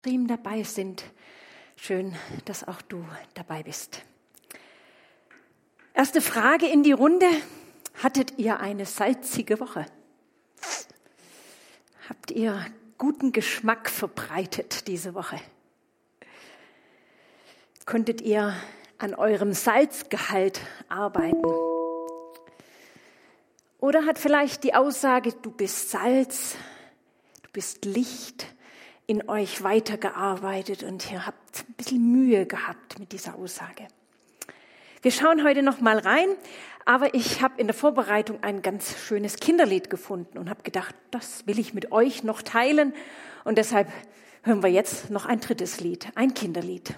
Stream dabei sind. Schön, dass auch du dabei bist. Erste Frage in die Runde. Hattet ihr eine salzige Woche? Habt ihr guten Geschmack verbreitet diese Woche? Konntet ihr an eurem Salzgehalt arbeiten? Oder hat vielleicht die Aussage, du bist Salz, du bist Licht, in euch weitergearbeitet und ihr habt ein bisschen Mühe gehabt mit dieser Aussage. Wir schauen heute noch mal rein, aber ich habe in der Vorbereitung ein ganz schönes Kinderlied gefunden und habe gedacht, das will ich mit euch noch teilen und deshalb hören wir jetzt noch ein drittes Lied, ein Kinderlied.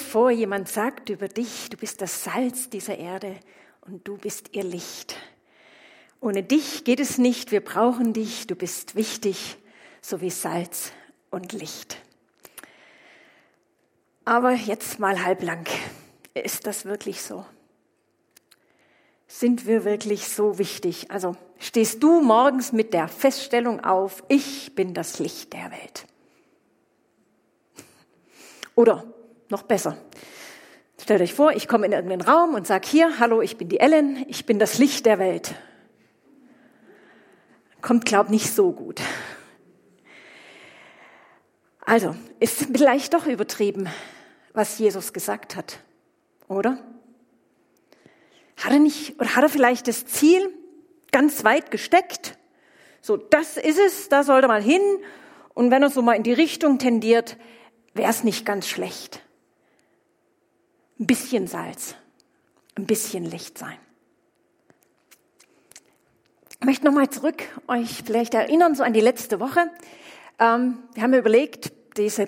Vor, jemand sagt über dich, du bist das Salz dieser Erde und du bist ihr Licht. Ohne dich geht es nicht, wir brauchen dich, du bist wichtig, so wie Salz und Licht. Aber jetzt mal halblang. Ist das wirklich so? Sind wir wirklich so wichtig? Also stehst du morgens mit der Feststellung auf, ich bin das Licht der Welt? Oder noch besser. Stellt euch vor, ich komme in irgendeinen Raum und sage hier, hallo, ich bin die Ellen, ich bin das Licht der Welt. Kommt, glaub, nicht so gut. Also, ist vielleicht doch übertrieben, was Jesus gesagt hat, oder? Hat er nicht, oder hat er vielleicht das Ziel ganz weit gesteckt? So, das ist es, da soll er mal hin. Und wenn er so mal in die Richtung tendiert, wäre es nicht ganz schlecht. Ein bisschen Salz, ein bisschen Licht sein. Ich möchte nochmal zurück euch vielleicht erinnern, so an die letzte Woche. Ähm, wir haben überlegt, diese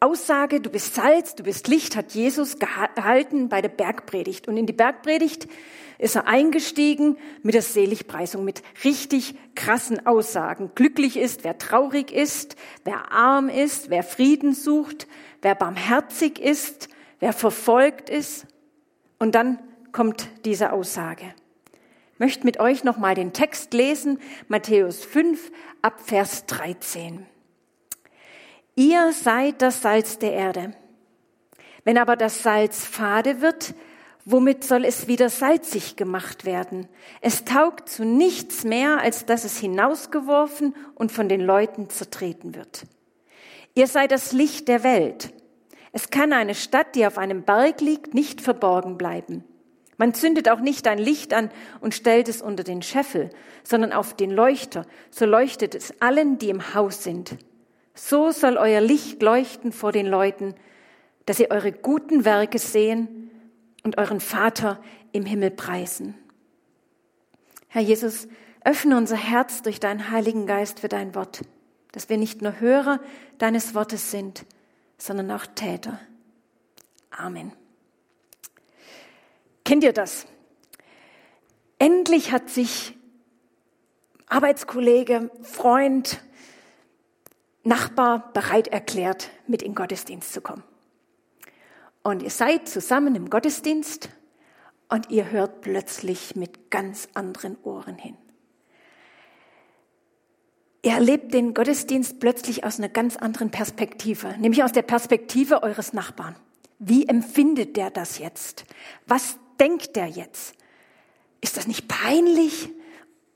Aussage, du bist Salz, du bist Licht, hat Jesus gehalten bei der Bergpredigt. Und in die Bergpredigt ist er eingestiegen mit der Seligpreisung, mit richtig krassen Aussagen. Glücklich ist, wer traurig ist, wer arm ist, wer Frieden sucht, wer barmherzig ist, wer verfolgt ist. Und dann kommt diese Aussage möchte mit euch nochmal den Text lesen, Matthäus 5 ab Vers 13. Ihr seid das Salz der Erde. Wenn aber das Salz fade wird, womit soll es wieder salzig gemacht werden? Es taugt zu nichts mehr, als dass es hinausgeworfen und von den Leuten zertreten wird. Ihr seid das Licht der Welt. Es kann eine Stadt, die auf einem Berg liegt, nicht verborgen bleiben. Man zündet auch nicht ein Licht an und stellt es unter den Scheffel, sondern auf den Leuchter, so leuchtet es allen, die im Haus sind. So soll euer Licht leuchten vor den Leuten, dass sie eure guten Werke sehen und euren Vater im Himmel preisen. Herr Jesus, öffne unser Herz durch deinen Heiligen Geist für dein Wort, dass wir nicht nur Hörer deines Wortes sind, sondern auch Täter. Amen. Kennt ihr das? Endlich hat sich Arbeitskollege, Freund, Nachbar bereit erklärt, mit in den Gottesdienst zu kommen. Und ihr seid zusammen im Gottesdienst und ihr hört plötzlich mit ganz anderen Ohren hin. Ihr erlebt den Gottesdienst plötzlich aus einer ganz anderen Perspektive, nämlich aus der Perspektive eures Nachbarn. Wie empfindet der das jetzt? Was denkt der jetzt? Ist das nicht peinlich?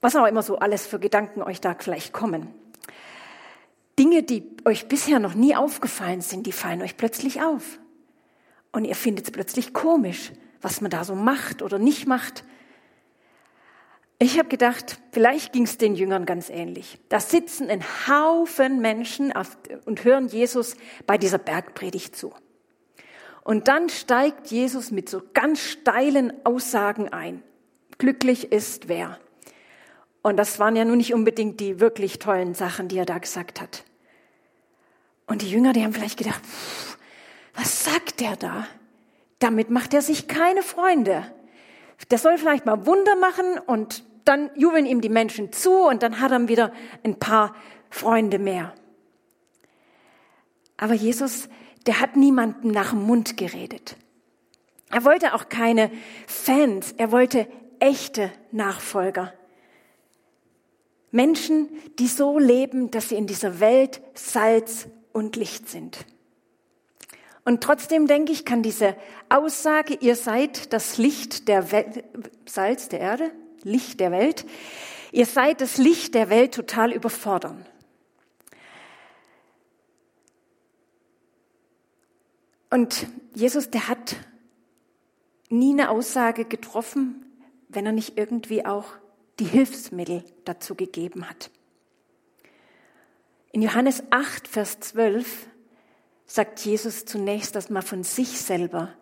Was auch immer so alles für Gedanken euch da vielleicht kommen. Dinge, die euch bisher noch nie aufgefallen sind, die fallen euch plötzlich auf. Und ihr findet es plötzlich komisch, was man da so macht oder nicht macht. Ich habe gedacht, vielleicht ging es den Jüngern ganz ähnlich. Da sitzen ein Haufen Menschen und hören Jesus bei dieser Bergpredigt zu. Und dann steigt Jesus mit so ganz steilen Aussagen ein. Glücklich ist wer. Und das waren ja nun nicht unbedingt die wirklich tollen Sachen, die er da gesagt hat. Und die Jünger, die haben vielleicht gedacht, was sagt der da? Damit macht er sich keine Freunde. Der soll vielleicht mal Wunder machen und dann jubeln ihm die Menschen zu und dann hat er wieder ein paar Freunde mehr. Aber Jesus der hat niemanden nach dem Mund geredet. Er wollte auch keine Fans, er wollte echte Nachfolger. Menschen, die so leben, dass sie in dieser Welt Salz und Licht sind. Und trotzdem denke ich, kann diese Aussage, ihr seid das Licht der Welt, Salz der Erde, Licht der Welt, ihr seid das Licht der Welt total überfordern. Und Jesus, der hat nie eine Aussage getroffen, wenn er nicht irgendwie auch die Hilfsmittel dazu gegeben hat. In Johannes 8, Vers 12 sagt Jesus zunächst erstmal von sich selber,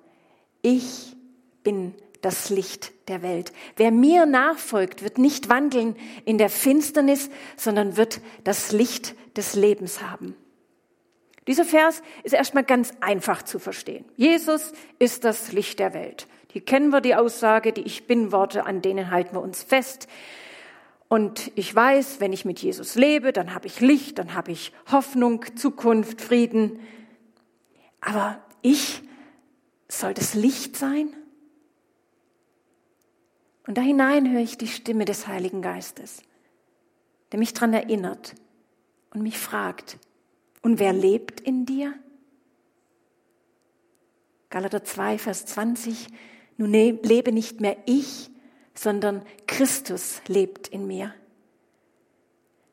ich bin das Licht der Welt. Wer mir nachfolgt, wird nicht wandeln in der Finsternis, sondern wird das Licht des Lebens haben. Dieser Vers ist erstmal ganz einfach zu verstehen. Jesus ist das Licht der Welt. Hier kennen wir die Aussage, die Ich bin-Worte, an denen halten wir uns fest. Und ich weiß, wenn ich mit Jesus lebe, dann habe ich Licht, dann habe ich Hoffnung, Zukunft, Frieden. Aber ich soll das Licht sein? Und da hinein höre ich die Stimme des Heiligen Geistes, der mich daran erinnert und mich fragt, und wer lebt in dir? Galater 2, Vers 20. Nun ne, lebe nicht mehr ich, sondern Christus lebt in mir.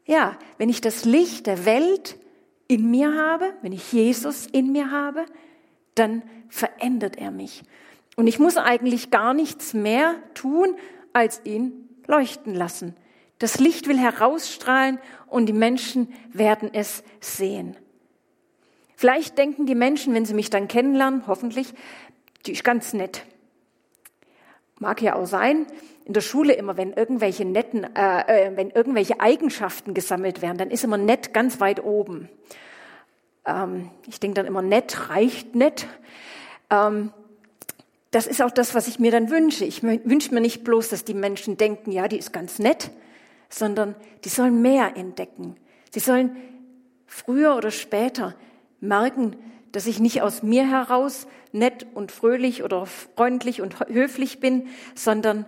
Ja, wenn ich das Licht der Welt in mir habe, wenn ich Jesus in mir habe, dann verändert er mich. Und ich muss eigentlich gar nichts mehr tun, als ihn leuchten lassen. Das Licht will herausstrahlen und die Menschen werden es sehen. Vielleicht denken die Menschen, wenn sie mich dann kennenlernen, hoffentlich, die ist ganz nett. Mag ja auch sein. In der Schule immer, wenn irgendwelche netten, äh, äh, wenn irgendwelche Eigenschaften gesammelt werden, dann ist immer nett ganz weit oben. Ähm, ich denke dann immer, nett reicht nett. Ähm, das ist auch das, was ich mir dann wünsche. Ich wünsche mir nicht bloß, dass die Menschen denken, ja, die ist ganz nett, sondern die sollen mehr entdecken. Sie sollen früher oder später merken, dass ich nicht aus mir heraus nett und fröhlich oder freundlich und höflich bin, sondern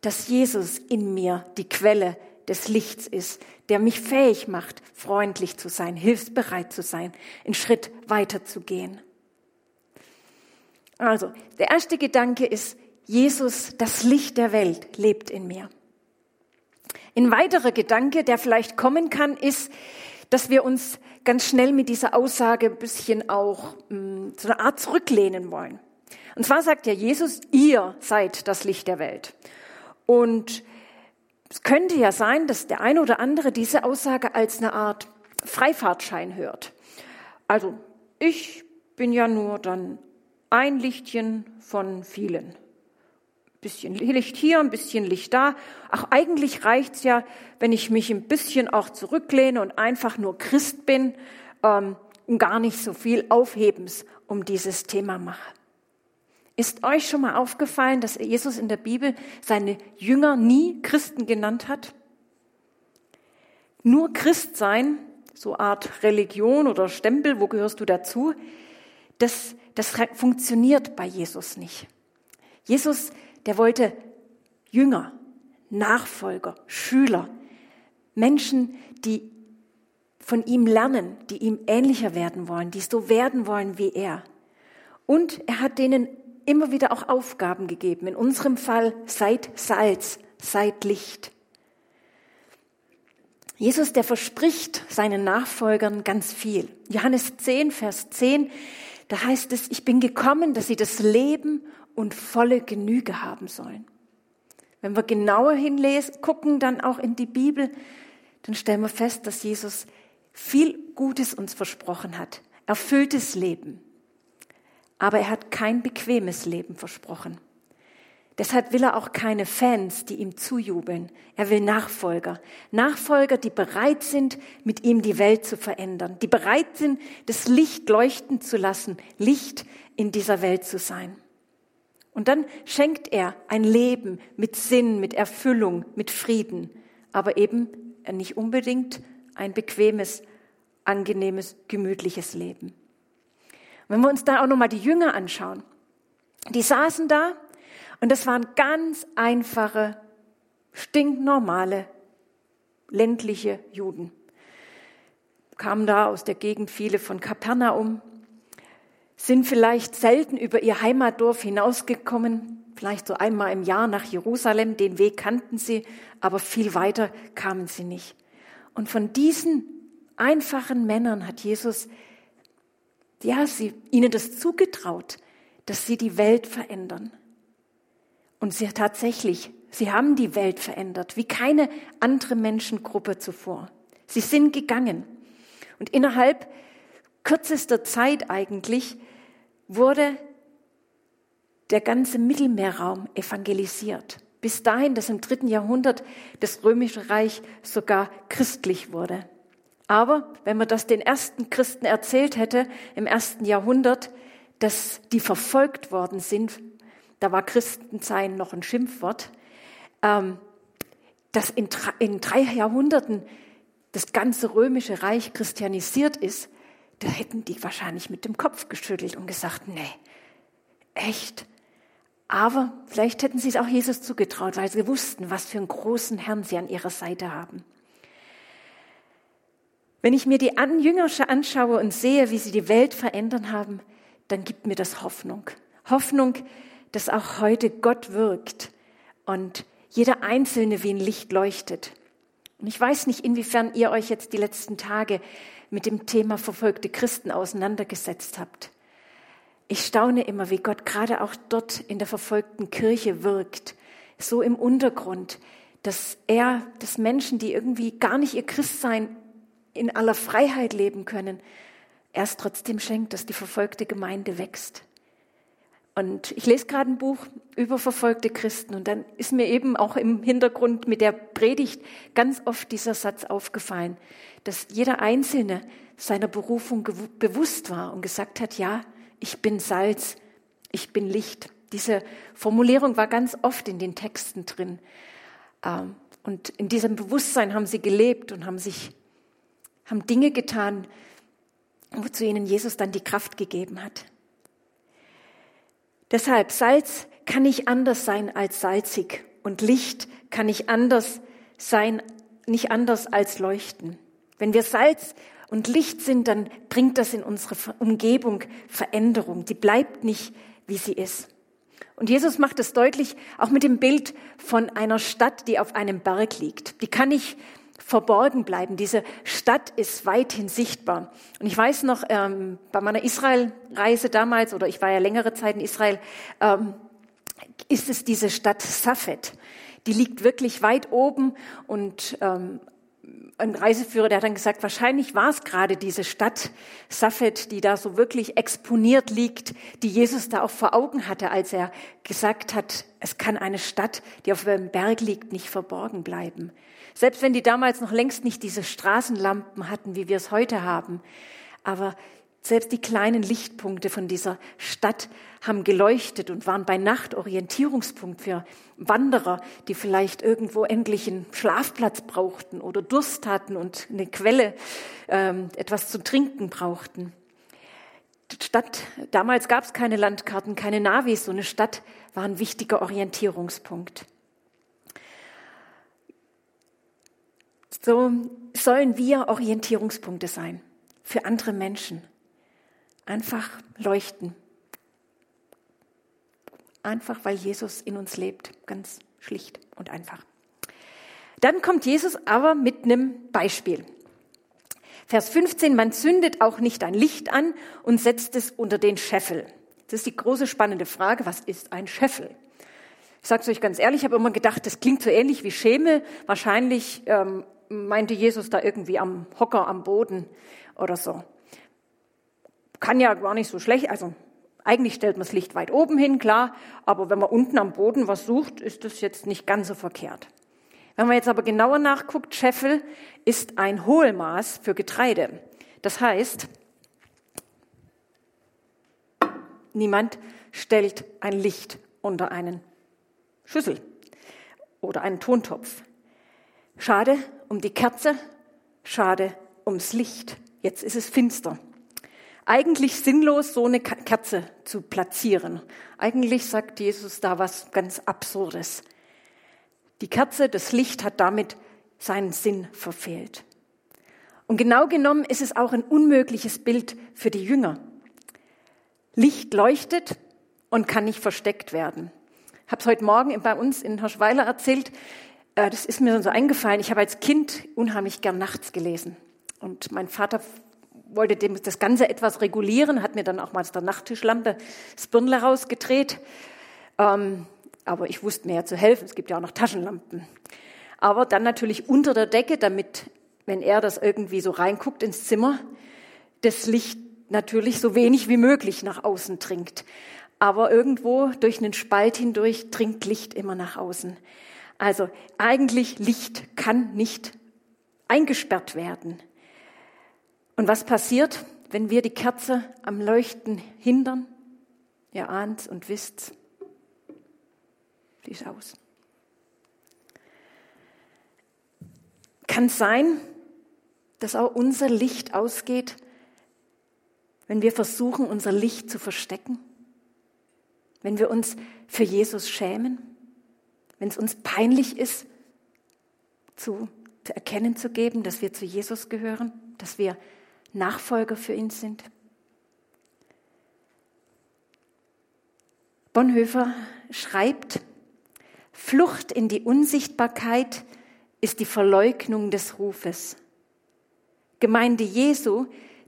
dass Jesus in mir die Quelle des Lichts ist, der mich fähig macht, freundlich zu sein, hilfsbereit zu sein, einen Schritt weiter zu gehen. Also, der erste Gedanke ist, Jesus, das Licht der Welt, lebt in mir. Ein weiterer Gedanke, der vielleicht kommen kann, ist, dass wir uns ganz schnell mit dieser Aussage ein bisschen auch mh, hm, so eine Art zurücklehnen wollen. Und zwar sagt ja Jesus, ihr seid das Licht der Welt. Und es könnte ja sein, dass der eine oder andere diese Aussage als eine Art Freifahrtschein hört. Also ich bin ja nur dann ein Lichtchen von vielen bisschen Licht hier, ein bisschen Licht da. Ach, eigentlich reicht's ja, wenn ich mich ein bisschen auch zurücklehne und einfach nur Christ bin ähm, und gar nicht so viel Aufhebens um dieses Thema mache. Ist euch schon mal aufgefallen, dass Jesus in der Bibel seine Jünger nie Christen genannt hat? Nur Christ sein, so Art Religion oder Stempel, wo gehörst du dazu? Das, das funktioniert bei Jesus nicht. Jesus der wollte Jünger, Nachfolger, Schüler, Menschen, die von ihm lernen, die ihm ähnlicher werden wollen, die so werden wollen wie er. Und er hat denen immer wieder auch Aufgaben gegeben. In unserem Fall seid Salz, seid Licht. Jesus, der verspricht seinen Nachfolgern ganz viel. Johannes 10, Vers 10, da heißt es, ich bin gekommen, dass sie das Leben und volle Genüge haben sollen. Wenn wir genauer hinlesen, gucken dann auch in die Bibel, dann stellen wir fest, dass Jesus viel Gutes uns versprochen hat, erfülltes Leben. Aber er hat kein bequemes Leben versprochen. Deshalb will er auch keine Fans, die ihm zujubeln. Er will Nachfolger. Nachfolger, die bereit sind, mit ihm die Welt zu verändern, die bereit sind, das Licht leuchten zu lassen, Licht in dieser Welt zu sein. Und dann schenkt er ein Leben mit Sinn, mit Erfüllung, mit Frieden, aber eben nicht unbedingt ein bequemes, angenehmes, gemütliches Leben. Wenn wir uns da auch nochmal die Jünger anschauen, die saßen da und das waren ganz einfache, stinknormale, ländliche Juden. Kamen da aus der Gegend viele von Kapernaum, sind vielleicht selten über ihr Heimatdorf hinausgekommen, vielleicht so einmal im Jahr nach Jerusalem, den Weg kannten sie, aber viel weiter kamen sie nicht. Und von diesen einfachen Männern hat Jesus, ja, sie, ihnen das zugetraut, dass sie die Welt verändern. Und sie tatsächlich, sie haben die Welt verändert, wie keine andere Menschengruppe zuvor. Sie sind gegangen. Und innerhalb kürzester Zeit eigentlich wurde der ganze Mittelmeerraum evangelisiert. Bis dahin, dass im dritten Jahrhundert das römische Reich sogar christlich wurde. Aber wenn man das den ersten Christen erzählt hätte im ersten Jahrhundert, dass die verfolgt worden sind, da war Christensein noch ein Schimpfwort, ähm, dass in, in drei Jahrhunderten das ganze römische Reich christianisiert ist, da hätten die wahrscheinlich mit dem Kopf geschüttelt und gesagt, nee, echt. Aber vielleicht hätten sie es auch Jesus zugetraut, weil sie wussten, was für einen großen Herrn sie an ihrer Seite haben. Wenn ich mir die Jünger anschaue und sehe, wie sie die Welt verändern haben, dann gibt mir das Hoffnung. Hoffnung, dass auch heute Gott wirkt und jeder Einzelne wie ein Licht leuchtet. Und ich weiß nicht, inwiefern ihr euch jetzt die letzten Tage mit dem Thema verfolgte Christen auseinandergesetzt habt. ich staune immer, wie Gott gerade auch dort in der verfolgten Kirche wirkt, so im Untergrund, dass er, dass Menschen, die irgendwie gar nicht ihr Christsein in aller Freiheit leben können, erst trotzdem schenkt, dass die verfolgte Gemeinde wächst. Und ich lese gerade ein Buch über verfolgte Christen und dann ist mir eben auch im Hintergrund mit der Predigt ganz oft dieser Satz aufgefallen, dass jeder Einzelne seiner Berufung bewusst war und gesagt hat, ja, ich bin Salz, ich bin Licht. Diese Formulierung war ganz oft in den Texten drin. Ähm, und in diesem Bewusstsein haben sie gelebt und haben sich, haben Dinge getan, wozu ihnen Jesus dann die Kraft gegeben hat. Deshalb, Salz kann nicht anders sein als salzig und Licht kann nicht anders sein, nicht anders als leuchten. Wenn wir Salz und Licht sind, dann bringt das in unsere Umgebung Veränderung. Die bleibt nicht, wie sie ist. Und Jesus macht es deutlich, auch mit dem Bild von einer Stadt, die auf einem Berg liegt. Die kann nicht verborgen bleiben. Diese Stadt ist weithin sichtbar. Und ich weiß noch, ähm, bei meiner Israel-Reise damals, oder ich war ja längere Zeit in Israel, ähm, ist es diese Stadt Safed. Die liegt wirklich weit oben und ähm, ein Reiseführer, der hat dann gesagt, wahrscheinlich war es gerade diese Stadt Safed, die da so wirklich exponiert liegt, die Jesus da auch vor Augen hatte, als er gesagt hat, es kann eine Stadt, die auf einem Berg liegt, nicht verborgen bleiben. Selbst wenn die damals noch längst nicht diese Straßenlampen hatten, wie wir es heute haben. Aber selbst die kleinen Lichtpunkte von dieser Stadt haben geleuchtet und waren bei Nacht Orientierungspunkt für Wanderer, die vielleicht irgendwo endlich einen Schlafplatz brauchten oder Durst hatten und eine Quelle, ähm, etwas zu trinken brauchten. Stadt, damals gab es keine Landkarten, keine Navis, so eine Stadt war ein wichtiger Orientierungspunkt. So sollen wir Orientierungspunkte sein für andere Menschen. Einfach leuchten. Einfach weil Jesus in uns lebt. Ganz schlicht und einfach. Dann kommt Jesus aber mit einem Beispiel. Vers 15, man zündet auch nicht ein Licht an und setzt es unter den Scheffel. Das ist die große spannende Frage, was ist ein Scheffel? Ich sage es euch ganz ehrlich, ich habe immer gedacht, das klingt so ähnlich wie Schemel. Wahrscheinlich ähm, meinte Jesus da irgendwie am Hocker am Boden oder so. Kann ja gar nicht so schlecht, also eigentlich stellt man das Licht weit oben hin, klar, aber wenn man unten am Boden was sucht, ist das jetzt nicht ganz so verkehrt. Wenn man jetzt aber genauer nachguckt, Scheffel ist ein Hohlmaß für Getreide. Das heißt, niemand stellt ein Licht unter einen Schüssel oder einen Tontopf. Schade um die Kerze, schade ums Licht. Jetzt ist es finster. Eigentlich sinnlos, so eine Kerze zu platzieren. Eigentlich sagt Jesus da was ganz Absurdes. Die Kerze, das Licht hat damit seinen Sinn verfehlt. Und genau genommen ist es auch ein unmögliches Bild für die Jünger. Licht leuchtet und kann nicht versteckt werden. Ich habe es heute Morgen bei uns in Hirschweiler erzählt. Äh, das ist mir so eingefallen. Ich habe als Kind unheimlich gern nachts gelesen. Und mein Vater wollte dem das Ganze etwas regulieren, hat mir dann auch mal aus der Nachttischlampe das Birnle rausgedreht. Ähm, aber ich wusste mir ja zu helfen. Es gibt ja auch noch Taschenlampen. Aber dann natürlich unter der Decke, damit, wenn er das irgendwie so reinguckt ins Zimmer, das Licht natürlich so wenig wie möglich nach außen dringt. Aber irgendwo durch einen Spalt hindurch dringt Licht immer nach außen. Also eigentlich Licht kann nicht eingesperrt werden. Und was passiert, wenn wir die Kerze am Leuchten hindern? Ihr ahnt und wisst, die ist aus. Kann sein, dass auch unser Licht ausgeht, wenn wir versuchen, unser Licht zu verstecken? Wenn wir uns für Jesus schämen? wenn es uns peinlich ist, zu, zu erkennen zu geben, dass wir zu Jesus gehören, dass wir Nachfolger für ihn sind. Bonhoeffer schreibt, Flucht in die Unsichtbarkeit ist die Verleugnung des Rufes. Gemeinde Jesu,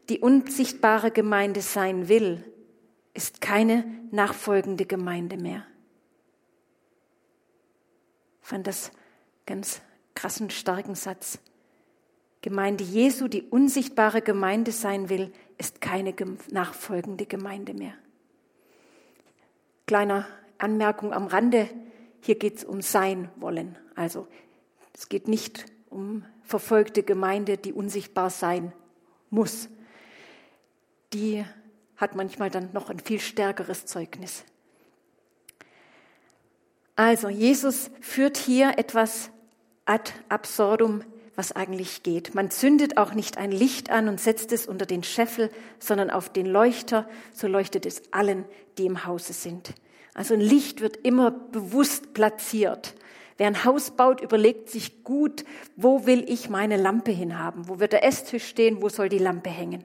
die unsichtbare Gemeinde sein will, ist keine nachfolgende Gemeinde mehr. Ich fand das ganz krassen, starken Satz. Gemeinde Jesu, die unsichtbare Gemeinde sein will, ist keine nachfolgende Gemeinde mehr. Kleiner Anmerkung am Rande, hier geht es um sein wollen. Also es geht nicht um verfolgte Gemeinde, die unsichtbar sein muss. Die hat manchmal dann noch ein viel stärkeres Zeugnis. Also Jesus führt hier etwas ad absurdum, was eigentlich geht. Man zündet auch nicht ein Licht an und setzt es unter den Scheffel, sondern auf den Leuchter, so leuchtet es allen, die im Hause sind. Also ein Licht wird immer bewusst platziert. Wer ein Haus baut, überlegt sich gut, wo will ich meine Lampe hinhaben? Wo wird der Esstisch stehen? Wo soll die Lampe hängen?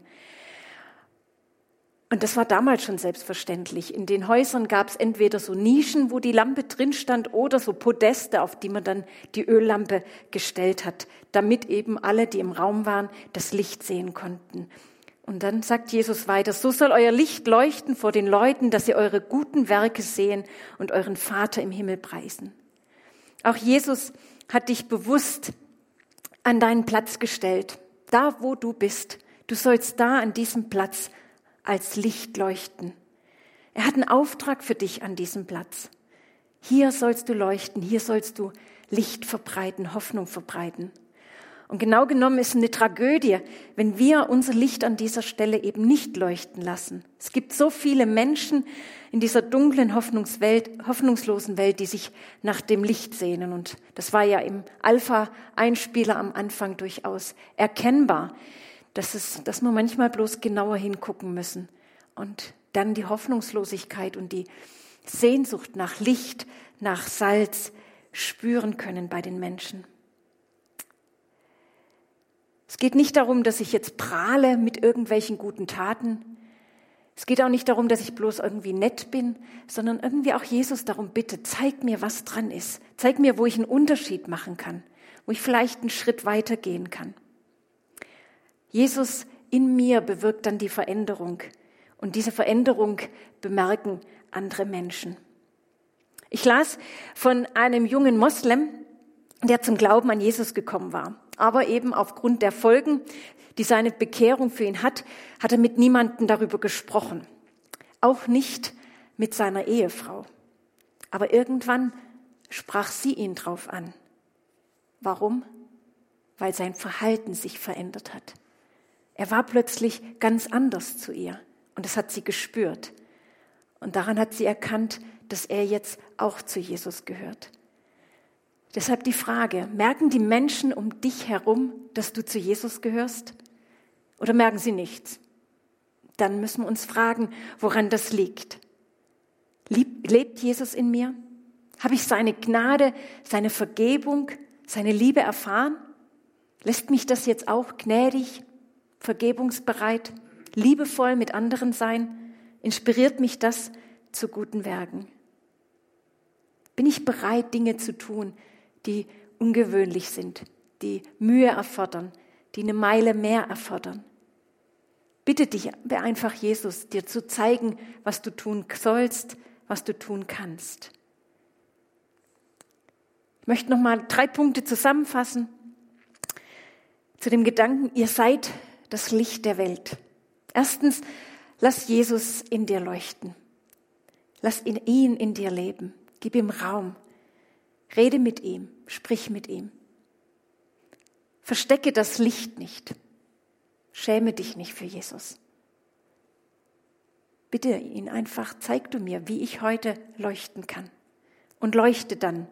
Und das war damals schon selbstverständlich. In den Häusern gab es entweder so Nischen, wo die Lampe drin stand, oder so Podeste, auf die man dann die Öllampe gestellt hat, damit eben alle, die im Raum waren, das Licht sehen konnten. Und dann sagt Jesus weiter, so soll euer Licht leuchten vor den Leuten, dass sie eure guten Werke sehen und euren Vater im Himmel preisen. Auch Jesus hat dich bewusst an deinen Platz gestellt, da wo du bist. Du sollst da an diesem Platz als Licht leuchten. Er hat einen Auftrag für dich an diesem Platz. Hier sollst du leuchten, hier sollst du Licht verbreiten, Hoffnung verbreiten. Und genau genommen ist eine Tragödie, wenn wir unser Licht an dieser Stelle eben nicht leuchten lassen. Es gibt so viele Menschen in dieser dunklen Hoffnungswelt, hoffnungslosen Welt, die sich nach dem Licht sehnen. Und das war ja im Alpha-Einspieler am Anfang durchaus erkennbar, dass, es, dass wir manchmal bloß genauer hingucken müssen. Und dann die Hoffnungslosigkeit und die Sehnsucht nach Licht, nach Salz spüren können bei den Menschen. Es geht nicht darum, dass ich jetzt prahle mit irgendwelchen guten Taten. Es geht auch nicht darum, dass ich bloß irgendwie nett bin, sondern irgendwie auch Jesus darum bitte, zeig mir, was dran ist. Zeig mir, wo ich einen Unterschied machen kann, wo ich vielleicht einen Schritt weitergehen kann. Jesus in mir bewirkt dann die Veränderung und diese Veränderung bemerken andere Menschen. Ich las von einem jungen Moslem, der zum Glauben an Jesus gekommen war. Aber eben aufgrund der Folgen, die seine Bekehrung für ihn hat, hat er mit niemandem darüber gesprochen. Auch nicht mit seiner Ehefrau. Aber irgendwann sprach sie ihn drauf an. Warum? Weil sein Verhalten sich verändert hat. Er war plötzlich ganz anders zu ihr und das hat sie gespürt. Und daran hat sie erkannt, dass er jetzt auch zu Jesus gehört. Deshalb die Frage, merken die Menschen um dich herum, dass du zu Jesus gehörst? Oder merken sie nichts? Dann müssen wir uns fragen, woran das liegt. Lebt Jesus in mir? Habe ich seine Gnade, seine Vergebung, seine Liebe erfahren? Lässt mich das jetzt auch gnädig, vergebungsbereit, liebevoll mit anderen sein? Inspiriert mich das zu guten Werken? Bin ich bereit, Dinge zu tun, die ungewöhnlich sind, die Mühe erfordern, die eine Meile mehr erfordern. Bitte dich einfach, Jesus, dir zu zeigen, was du tun sollst, was du tun kannst. Ich möchte noch mal drei Punkte zusammenfassen zu dem Gedanken, ihr seid das Licht der Welt. Erstens, lass Jesus in dir leuchten. Lass ihn in dir leben. Gib ihm Raum. Rede mit ihm, sprich mit ihm. Verstecke das Licht nicht. Schäme dich nicht für Jesus. Bitte ihn einfach, zeig du mir, wie ich heute leuchten kann. Und leuchte dann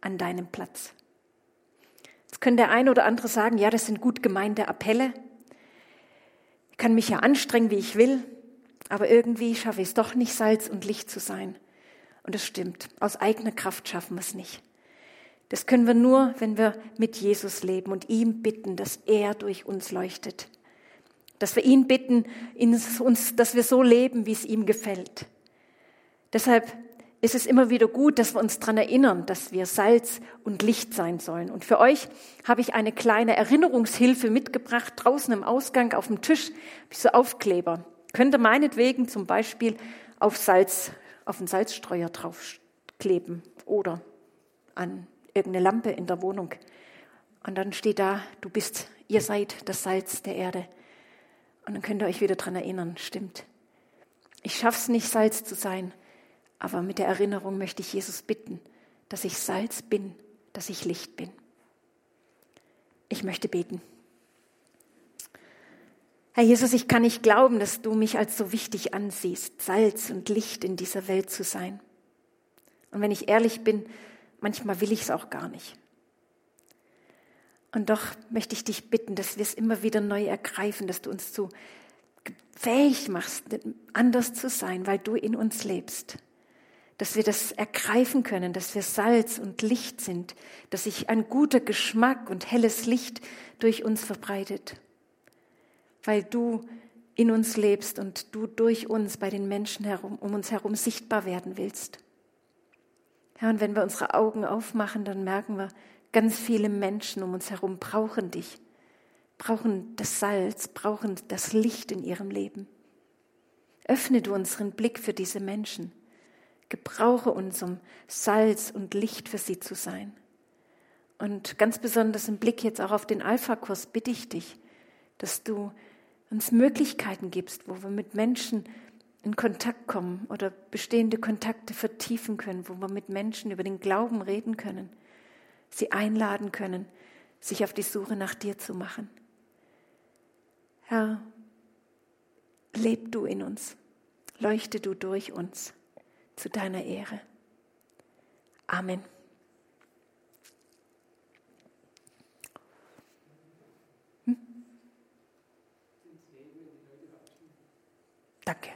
an deinem Platz. Jetzt können der eine oder andere sagen, ja, das sind gut gemeinte Appelle. Kann mich ja anstrengen, wie ich will, aber irgendwie schaffe ich es doch nicht, Salz und Licht zu sein. Und es stimmt, aus eigener Kraft schaffen wir es nicht. Das können wir nur, wenn wir mit Jesus leben und ihm bitten, dass er durch uns leuchtet. Dass wir ihn bitten, uns, dass wir so leben, wie es ihm gefällt. Deshalb ist es immer wieder gut, dass wir uns daran erinnern, dass wir Salz und Licht sein sollen. Und für euch habe ich eine kleine Erinnerungshilfe mitgebracht, draußen im Ausgang auf dem Tisch, so Aufkleber. Könnt ihr meinetwegen zum Beispiel auf Salz, auf einen Salzstreuer draufkleben oder an irgendeine Lampe in der Wohnung. Und dann steht da, du bist, ihr seid das Salz der Erde. Und dann könnt ihr euch wieder dran erinnern, stimmt. Ich schaff's nicht, Salz zu sein, aber mit der Erinnerung möchte ich Jesus bitten, dass ich Salz bin, dass ich Licht bin. Ich möchte beten. Herr Jesus, ich kann nicht glauben, dass du mich als so wichtig ansiehst, Salz und Licht in dieser Welt zu sein. Und wenn ich ehrlich bin, manchmal will ich es auch gar nicht. Und doch möchte ich dich bitten, dass wir es immer wieder neu ergreifen, dass du uns zu fähig machst, anders zu sein, weil du in uns lebst. Dass wir das ergreifen können, dass wir Salz und Licht sind, dass sich ein guter Geschmack und helles Licht durch uns verbreitet weil du in uns lebst und du durch uns bei den Menschen herum, um uns herum sichtbar werden willst. Herr, und wenn wir unsere Augen aufmachen, dann merken wir, ganz viele Menschen um uns herum brauchen dich, brauchen das Salz, brauchen das Licht in ihrem Leben. Öffne du unseren Blick für diese Menschen. Gebrauche uns, um Salz und Licht für sie zu sein. Und ganz besonders im Blick jetzt auch auf den Alpha-Kurs bitte ich dich, dass du uns Möglichkeiten gibst, wo wir mit Menschen in Kontakt kommen oder bestehende Kontakte vertiefen können, wo wir mit Menschen über den Glauben reden können, sie einladen können, sich auf die Suche nach dir zu machen. Herr, leb du in uns, leuchte du durch uns zu deiner Ehre. Amen. Danke.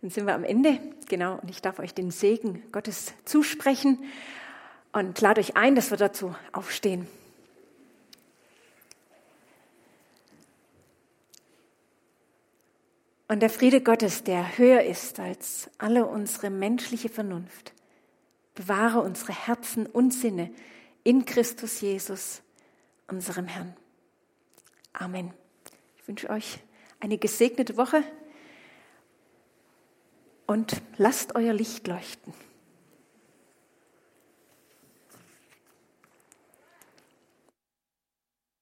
Dann sind wir am Ende, genau, und ich darf euch den Segen Gottes zusprechen und lade euch ein, dass wir dazu aufstehen. Und der Friede Gottes, der höher ist als alle unsere menschliche Vernunft, bewahre unsere Herzen und Sinne in Christus Jesus, unserem Herrn. Amen. Ich wünsche euch eine gesegnete Woche und lasst euer Licht leuchten.